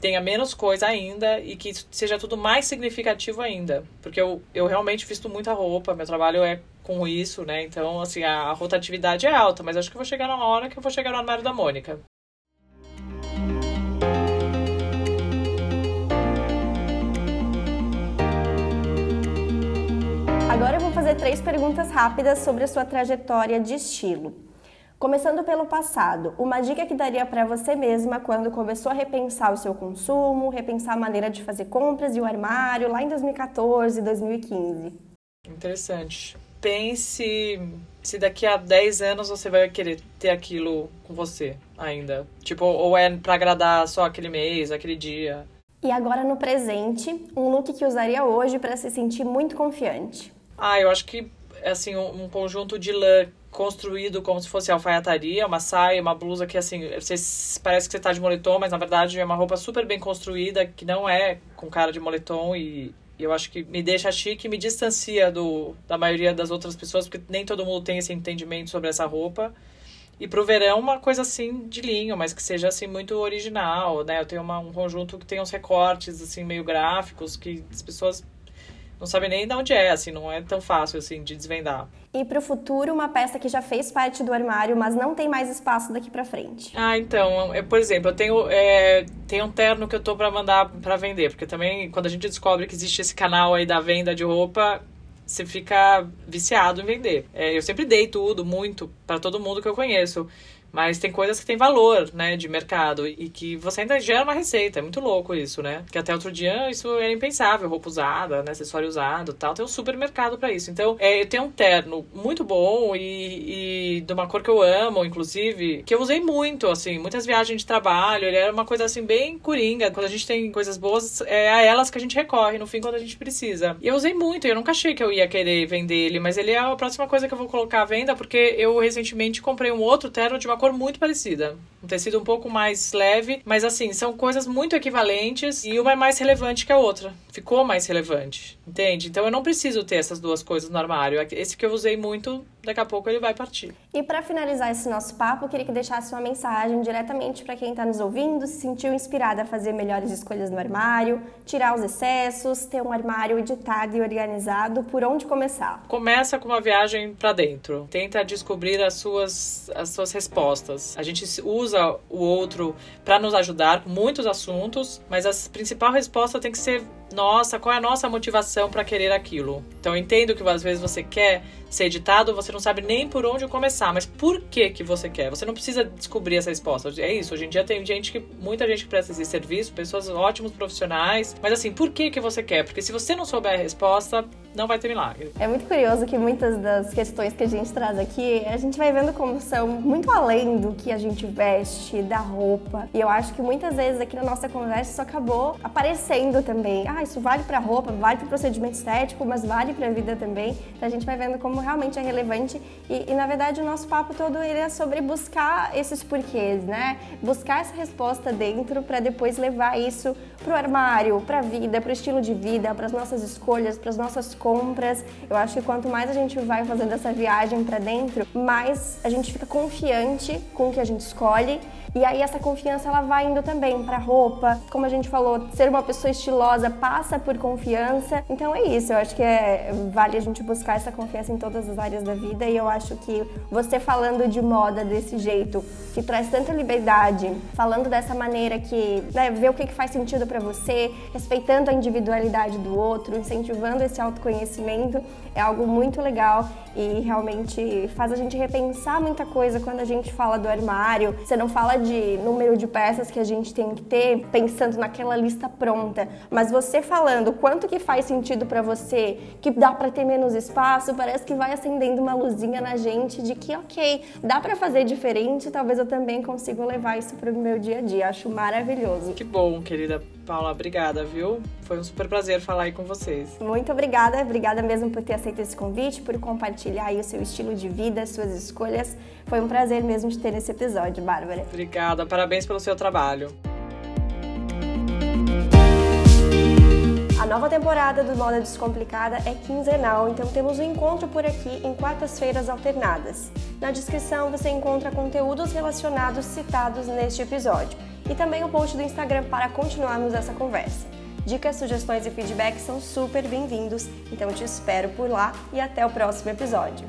tenha menos coisa ainda e que seja tudo mais significativo ainda. Porque eu, eu realmente visto muita roupa, meu trabalho é com isso, né? Então, assim, a, a rotatividade é alta, mas acho que vou chegar na hora que eu vou chegar no armário da Mônica. Agora eu vou fazer três perguntas rápidas sobre a sua trajetória de estilo. Começando pelo passado, uma dica que daria para você mesma quando começou a repensar o seu consumo, repensar a maneira de fazer compras e o armário lá em 2014, 2015. Interessante. Pense se daqui a 10 anos você vai querer ter aquilo com você ainda. Tipo, ou é para agradar só aquele mês, aquele dia. E agora no presente, um look que usaria hoje para se sentir muito confiante. Ah, eu acho que assim um, conjunto de lã construído como se fosse alfaiataria, uma saia, uma blusa que assim, você, parece que você tá de moletom, mas na verdade é uma roupa super bem construída, que não é com cara de moletom e, e eu acho que me deixa chique e me distancia do, da maioria das outras pessoas, porque nem todo mundo tem esse entendimento sobre essa roupa. E pro verão, uma coisa assim de linho, mas que seja assim muito original, né? Eu tenho uma, um conjunto que tem uns recortes assim meio gráficos que as pessoas não sabem nem de onde é, assim, não é tão fácil assim de desvendar. E para o futuro, uma peça que já fez parte do armário, mas não tem mais espaço daqui para frente. Ah, então, eu, por exemplo, eu tenho, é, tenho um terno que eu tô para mandar para vender, porque também quando a gente descobre que existe esse canal aí da venda de roupa, você fica viciado em vender. É, eu sempre dei tudo, muito, para todo mundo que eu conheço. Mas tem coisas que têm valor, né, de mercado e que você ainda gera uma receita. É muito louco isso, né? Que até outro dia isso era impensável, roupa usada, né, acessório usado, tal. Tem um supermercado para isso. Então, é, eu tenho um terno muito bom e, e de uma cor que eu amo, inclusive, que eu usei muito, assim, muitas viagens de trabalho. Ele era uma coisa assim bem coringa. Quando a gente tem coisas boas, é a elas que a gente recorre no fim quando a gente precisa. E eu usei muito. Eu nunca achei que eu ia querer vender ele, mas ele é a próxima coisa que eu vou colocar à venda porque eu recentemente comprei um outro terno de uma cor cor muito parecida. Um tecido um pouco mais leve, mas assim, são coisas muito equivalentes e uma é mais relevante que a outra. Ficou mais relevante, entende? Então eu não preciso ter essas duas coisas no armário. Esse que eu usei muito, daqui a pouco ele vai partir. E para finalizar esse nosso papo, eu queria que deixasse uma mensagem diretamente para quem está nos ouvindo, se sentiu inspirada a fazer melhores escolhas no armário, tirar os excessos, ter um armário editado e organizado, por onde começar? Começa com uma viagem para dentro. Tenta descobrir as suas, as suas respostas respostas. A gente usa o outro para nos ajudar com muitos assuntos, mas a principal resposta tem que ser nossa, qual é a nossa motivação para querer aquilo? Então eu entendo que às vezes você quer ser editado, você não sabe nem por onde começar, mas por que que você quer? Você não precisa descobrir essa resposta. É isso, hoje em dia tem gente que muita gente que presta esse serviço, pessoas ótimos profissionais, mas assim, por que que você quer? Porque se você não souber a resposta, não vai ter milagre. É muito curioso que muitas das questões que a gente traz aqui, a gente vai vendo como são muito além do que a gente veste, da roupa. E eu acho que muitas vezes aqui na nossa conversa isso acabou aparecendo também. Ah, isso vale para roupa, vale para procedimento estético, mas vale para a vida também. Então a gente vai vendo como realmente é relevante e, e, na verdade o nosso papo todo ele é sobre buscar esses porquês, né? Buscar essa resposta dentro para depois levar isso pro armário, para a vida, para o estilo de vida, para as nossas escolhas, para as nossas compras. Eu acho que quanto mais a gente vai fazendo essa viagem para dentro, mais a gente fica confiante com o que a gente escolhe e aí essa confiança ela vai indo também para roupa, como a gente falou, ser uma pessoa estilosa passa por confiança. Então é isso, eu acho que é, vale a gente buscar essa confiança em todas as áreas da vida. E eu acho que você falando de moda desse jeito, que traz tanta liberdade, falando dessa maneira que né, vê o que, que faz sentido para você, respeitando a individualidade do outro, incentivando esse autoconhecimento, é algo muito legal e realmente faz a gente repensar muita coisa quando a gente fala do armário. Você não fala de número de peças que a gente tem que ter pensando naquela lista pronta, mas você falando quanto que faz sentido para você, que dá para ter menos espaço, parece que vai acendendo uma luzinha na gente de que OK, dá para fazer diferente, talvez eu também consiga levar isso para o meu dia a dia. Acho maravilhoso. Que bom, querida Paula, obrigada, viu? Foi um super prazer falar aí com vocês. Muito obrigada, obrigada mesmo por ter aceito esse convite, por compartilhar aí o seu estilo de vida, suas escolhas. Foi um prazer mesmo de ter esse episódio, Bárbara. Obrigada, parabéns pelo seu trabalho. A nova temporada do Moda Descomplicada é quinzenal, então temos um encontro por aqui em quartas-feiras alternadas. Na descrição você encontra conteúdos relacionados citados neste episódio e também o post do Instagram para continuarmos essa conversa. Dicas, sugestões e feedback são super bem-vindos, então te espero por lá e até o próximo episódio.